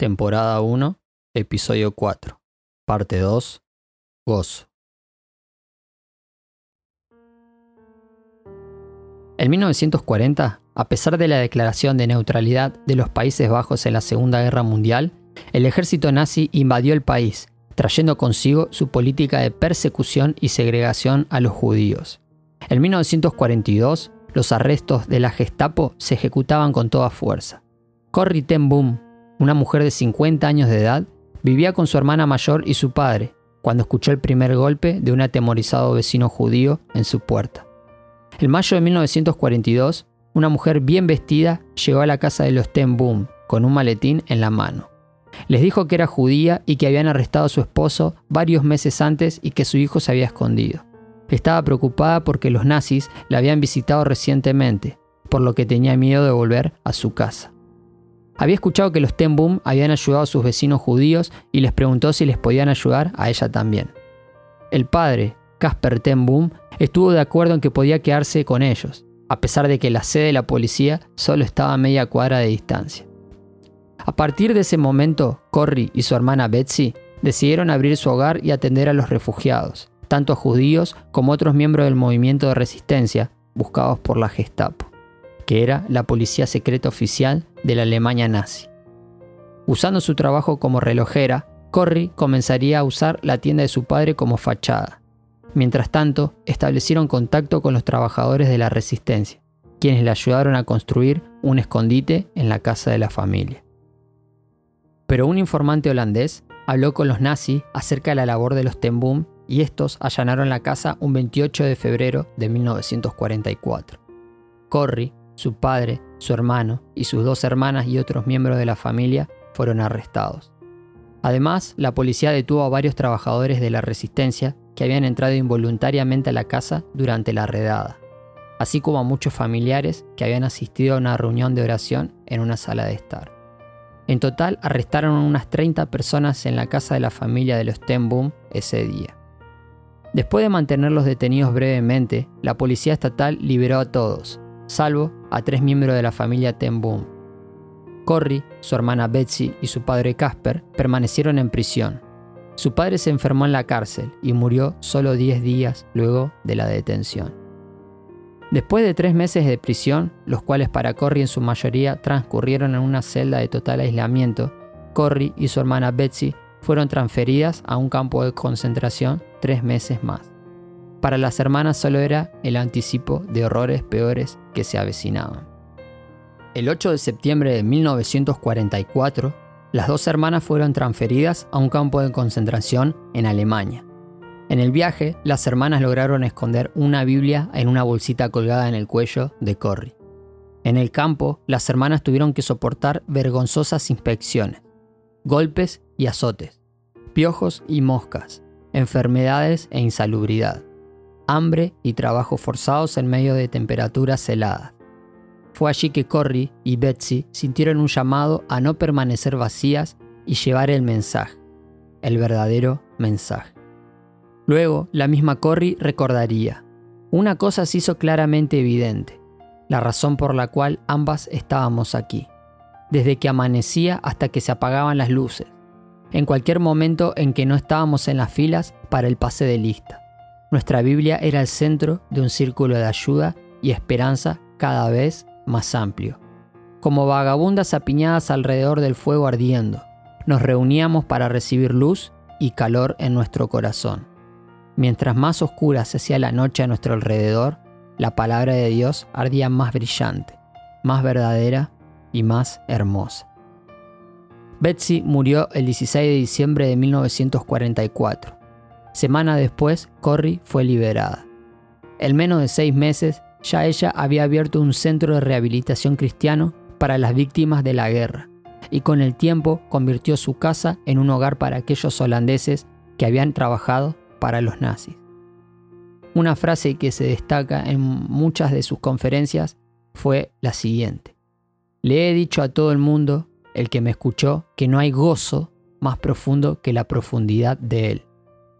temporada 1, episodio 4, parte 2, gozo. En 1940, a pesar de la declaración de neutralidad de los Países Bajos en la Segunda Guerra Mundial, el ejército nazi invadió el país, trayendo consigo su política de persecución y segregación a los judíos. En 1942, los arrestos de la Gestapo se ejecutaban con toda fuerza. Corrie ten Boom, una mujer de 50 años de edad, vivía con su hermana mayor y su padre, cuando escuchó el primer golpe de un atemorizado vecino judío en su puerta. En mayo de 1942, una mujer bien vestida llegó a la casa de los Ten Boom con un maletín en la mano. Les dijo que era judía y que habían arrestado a su esposo varios meses antes y que su hijo se había escondido. Estaba preocupada porque los nazis la habían visitado recientemente, por lo que tenía miedo de volver a su casa. Había escuchado que los Ten Boom habían ayudado a sus vecinos judíos y les preguntó si les podían ayudar a ella también. El padre, Casper Ten Boom, estuvo de acuerdo en que podía quedarse con ellos, a pesar de que la sede de la policía solo estaba a media cuadra de distancia. A partir de ese momento, Corrie y su hermana Betsy decidieron abrir su hogar y atender a los refugiados, tanto judíos como otros miembros del movimiento de resistencia buscados por la Gestapo, que era la policía secreta oficial de la Alemania nazi. Usando su trabajo como relojera, Corrie comenzaría a usar la tienda de su padre como fachada. Mientras tanto, establecieron contacto con los trabajadores de la resistencia, quienes le ayudaron a construir un escondite en la casa de la familia. Pero un informante holandés habló con los nazis acerca de la labor de los Tembum y estos allanaron la casa un 28 de febrero de 1944. Corrie, su padre, su hermano y sus dos hermanas y otros miembros de la familia fueron arrestados. Además, la policía detuvo a varios trabajadores de la resistencia que habían entrado involuntariamente a la casa durante la redada, así como a muchos familiares que habían asistido a una reunión de oración en una sala de estar. En total arrestaron unas 30 personas en la casa de la familia de los Ten Boom ese día. Después de mantenerlos detenidos brevemente, la policía estatal liberó a todos, salvo a tres miembros de la familia Ten Boom. Corrie, su hermana Betsy y su padre Casper permanecieron en prisión. Su padre se enfermó en la cárcel y murió solo 10 días luego de la detención. Después de tres meses de prisión, los cuales para Corrie en su mayoría transcurrieron en una celda de total aislamiento, Corrie y su hermana Betsy fueron transferidas a un campo de concentración tres meses más. Para las hermanas solo era el anticipo de horrores peores que se avecinaban. El 8 de septiembre de 1944, las dos hermanas fueron transferidas a un campo de concentración en Alemania. En el viaje, las hermanas lograron esconder una Biblia en una bolsita colgada en el cuello de Corrie. En el campo, las hermanas tuvieron que soportar vergonzosas inspecciones, golpes y azotes, piojos y moscas, enfermedades e insalubridad, hambre y trabajo forzados en medio de temperaturas heladas. Fue allí que Corrie y Betsy sintieron un llamado a no permanecer vacías y llevar el mensaje, el verdadero mensaje. Luego, la misma Corrie recordaría, una cosa se hizo claramente evidente, la razón por la cual ambas estábamos aquí, desde que amanecía hasta que se apagaban las luces, en cualquier momento en que no estábamos en las filas para el pase de lista. Nuestra Biblia era el centro de un círculo de ayuda y esperanza cada vez más amplio. Como vagabundas apiñadas alrededor del fuego ardiendo, nos reuníamos para recibir luz y calor en nuestro corazón. Mientras más oscura se hacía la noche a nuestro alrededor, la palabra de Dios ardía más brillante, más verdadera y más hermosa. Betsy murió el 16 de diciembre de 1944. Semana después, Corrie fue liberada. En menos de seis meses, ya ella había abierto un centro de rehabilitación cristiano para las víctimas de la guerra, y con el tiempo convirtió su casa en un hogar para aquellos holandeses que habían trabajado para los nazis. Una frase que se destaca en muchas de sus conferencias fue la siguiente. Le he dicho a todo el mundo el que me escuchó, que no hay gozo más profundo que la profundidad de Él.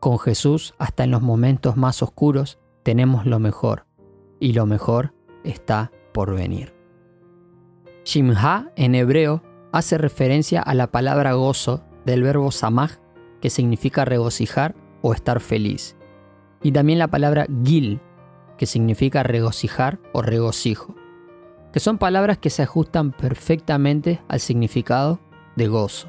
Con Jesús, hasta en los momentos más oscuros, tenemos lo mejor, y lo mejor está por venir. Shimha en hebreo hace referencia a la palabra gozo del verbo samaj, que significa regocijar o estar feliz, y también la palabra gil, que significa regocijar o regocijo, que son palabras que se ajustan perfectamente al significado de gozo.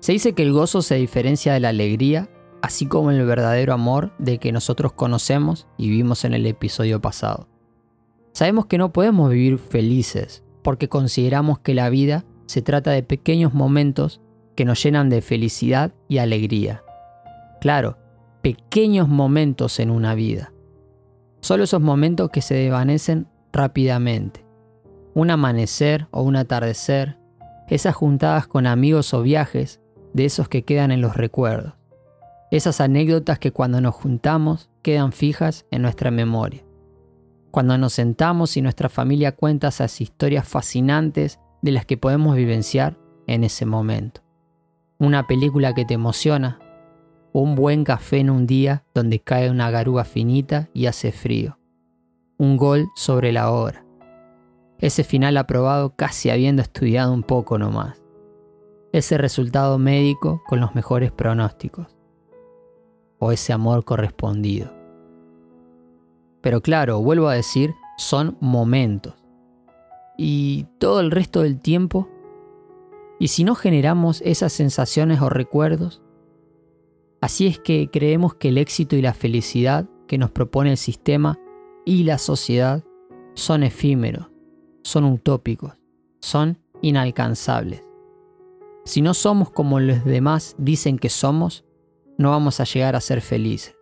Se dice que el gozo se diferencia de la alegría, así como el verdadero amor de que nosotros conocemos y vimos en el episodio pasado. Sabemos que no podemos vivir felices porque consideramos que la vida se trata de pequeños momentos que nos llenan de felicidad y alegría. Claro, pequeños momentos en una vida. Solo esos momentos que se desvanecen rápidamente. Un amanecer o un atardecer, esas juntadas con amigos o viajes, de esos que quedan en los recuerdos. Esas anécdotas que cuando nos juntamos quedan fijas en nuestra memoria. Cuando nos sentamos y nuestra familia cuenta esas historias fascinantes de las que podemos vivenciar en ese momento. Una película que te emociona, un buen café en un día donde cae una garúa finita y hace frío. Un gol sobre la hora. Ese final aprobado casi habiendo estudiado un poco nomás. Ese resultado médico con los mejores pronósticos. O ese amor correspondido. Pero claro, vuelvo a decir, son momentos y todo el resto del tiempo? ¿Y si no generamos esas sensaciones o recuerdos? Así es que creemos que el éxito y la felicidad que nos propone el sistema y la sociedad son efímeros, son utópicos, son inalcanzables. Si no somos como los demás dicen que somos, no vamos a llegar a ser felices.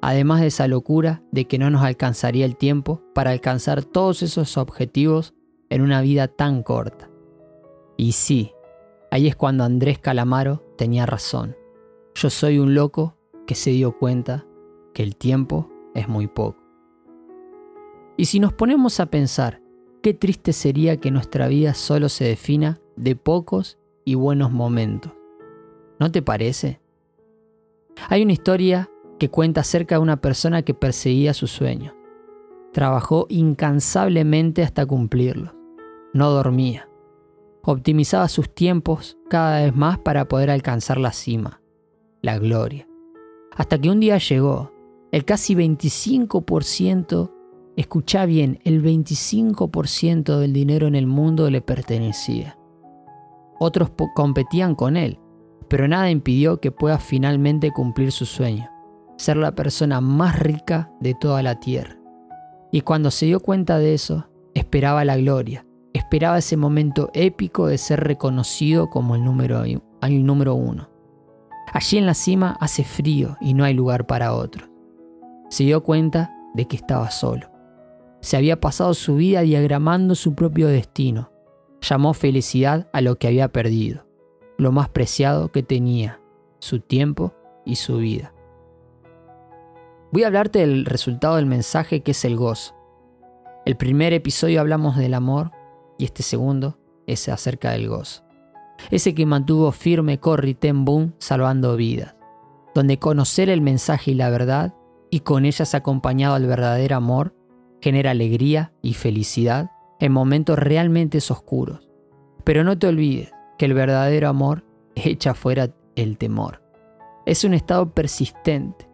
Además de esa locura de que no nos alcanzaría el tiempo para alcanzar todos esos objetivos en una vida tan corta. Y sí, ahí es cuando Andrés Calamaro tenía razón. Yo soy un loco que se dio cuenta que el tiempo es muy poco. Y si nos ponemos a pensar, qué triste sería que nuestra vida solo se defina de pocos y buenos momentos. ¿No te parece? Hay una historia que cuenta acerca de una persona que perseguía sus sueños. Trabajó incansablemente hasta cumplirlos no dormía. Optimizaba sus tiempos cada vez más para poder alcanzar la cima, la gloria. Hasta que un día llegó, el casi 25%, escucha bien, el 25% del dinero en el mundo le pertenecía. Otros competían con él, pero nada impidió que pueda finalmente cumplir su sueño, ser la persona más rica de toda la tierra. Y cuando se dio cuenta de eso, esperaba la gloria, esperaba ese momento épico de ser reconocido como el número, uno. Allí en la cima hace frío y no hay lugar para otro. Se dio cuenta de que estaba solo. Se había pasado su vida diagramando su propio destino. Llamó felicidad a lo que había perdido, lo más preciado que tenía, su tiempo y su vida. Voy a hablarte del resultado del mensaje que es el gozo. El primer episodio hablamos del amor y este segundo es acerca del gozo. Ese que mantuvo firme Corrie ten Boom salvando vidas, donde conocer el mensaje y la verdad y con ellas acompañado al verdadero amor genera alegría y felicidad en momentos realmente oscuros. Pero no te olvides que el verdadero amor echa fuera el temor. Es un estado persistente,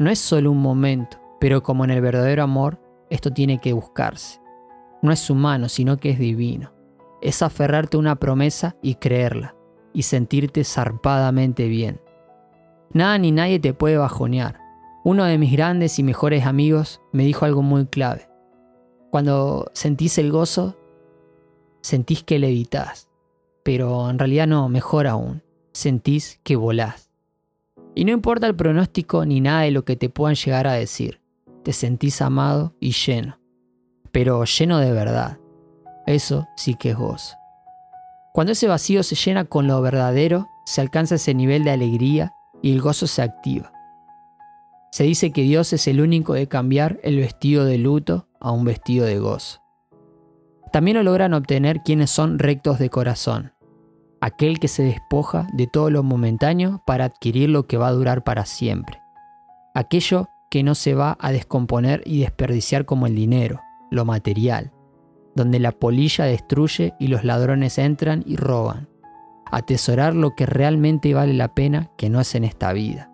no es solo un momento, pero como en el verdadero amor, esto tiene que buscarse no es humano, sino que es divino. Es aferrarte a una promesa y creerla, y sentirte zarpadamente bien. Nada ni nadie te puede bajonear. Uno de mis grandes y mejores amigos me dijo algo muy clave. Cuando sentís el gozo, sentís que levitas. Pero en realidad no, mejor aún, sentís que volás. Y no importa el pronóstico ni nada de lo que te puedan llegar a decir, te sentís amado y lleno pero lleno de verdad. Eso sí que es gozo. Cuando ese vacío se llena con lo verdadero, se alcanza ese nivel de alegría y el gozo se activa. Se dice que Dios es el único de cambiar el vestido de luto a un vestido de gozo. También lo logran obtener quienes son rectos de corazón, aquel que se despoja de todo lo momentáneo para adquirir lo que va a durar para siempre, aquello que no se va a descomponer y desperdiciar como el dinero, lo material, donde la polilla destruye y los ladrones entran y roban. Atesorar lo que realmente vale la pena que no es en esta vida.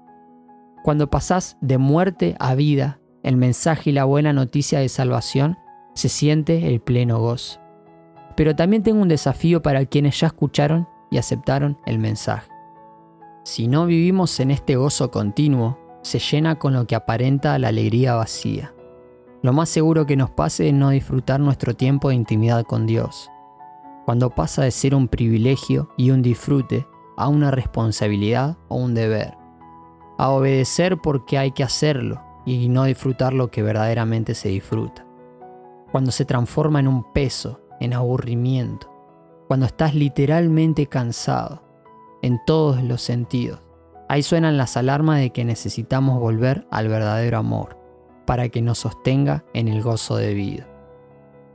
Cuando pasás de muerte a vida, el mensaje y la buena noticia de salvación, se siente el pleno gozo. Pero también tengo un desafío para quienes ya escucharon y aceptaron el mensaje. Si no vivimos en este gozo continuo, se llena con lo que aparenta la alegría vacía. Lo más seguro que nos pase es no disfrutar nuestro tiempo de intimidad con Dios. Cuando pasa de ser un privilegio y un disfrute a una responsabilidad o un deber. A obedecer porque hay que hacerlo y no disfrutar lo que verdaderamente se disfruta. Cuando se transforma en un peso, en aburrimiento. Cuando estás literalmente cansado, en todos los sentidos. Ahí suenan las alarmas de que necesitamos volver al verdadero amor para que nos sostenga en el gozo de vida.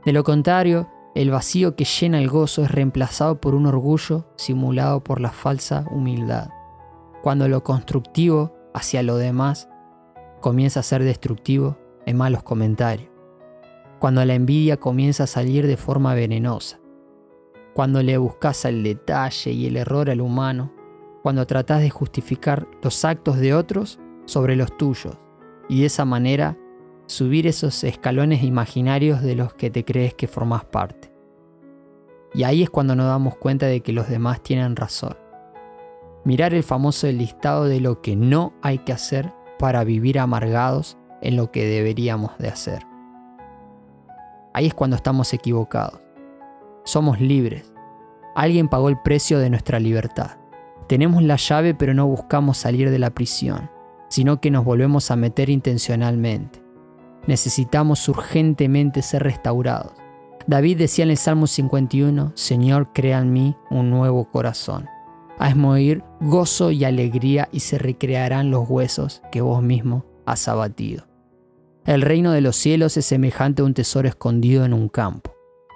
De lo contrario, el vacío que llena el gozo es reemplazado por un orgullo simulado por la falsa humildad, cuando lo constructivo hacia lo demás comienza a ser destructivo en malos comentarios, cuando la envidia comienza a salir de forma venenosa, cuando le buscas el detalle y el error al humano, cuando tratas de justificar los actos de otros sobre los tuyos, y de esa manera subir esos escalones imaginarios de los que te crees que formas parte. Y ahí es cuando nos damos cuenta de que los demás tienen razón. Mirar el famoso listado de lo que no hay que hacer para vivir amargados en lo que deberíamos de hacer. Ahí es cuando estamos equivocados. Somos libres. Alguien pagó el precio de nuestra libertad. Tenemos la llave pero no buscamos salir de la prisión sino que nos volvemos a meter intencionalmente. Necesitamos urgentemente ser restaurados. David decía en el Salmo 51, Señor, crea en mí un nuevo corazón. Hazme oír gozo y alegría y se recrearán los huesos que vos mismo has abatido. El reino de los cielos es semejante a un tesoro escondido en un campo,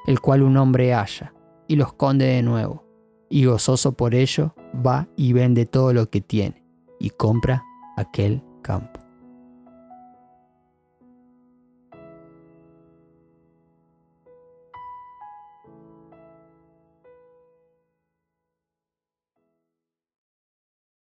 el cual un hombre halla y lo esconde de nuevo, y gozoso por ello va y vende todo lo que tiene y compra aquel campo.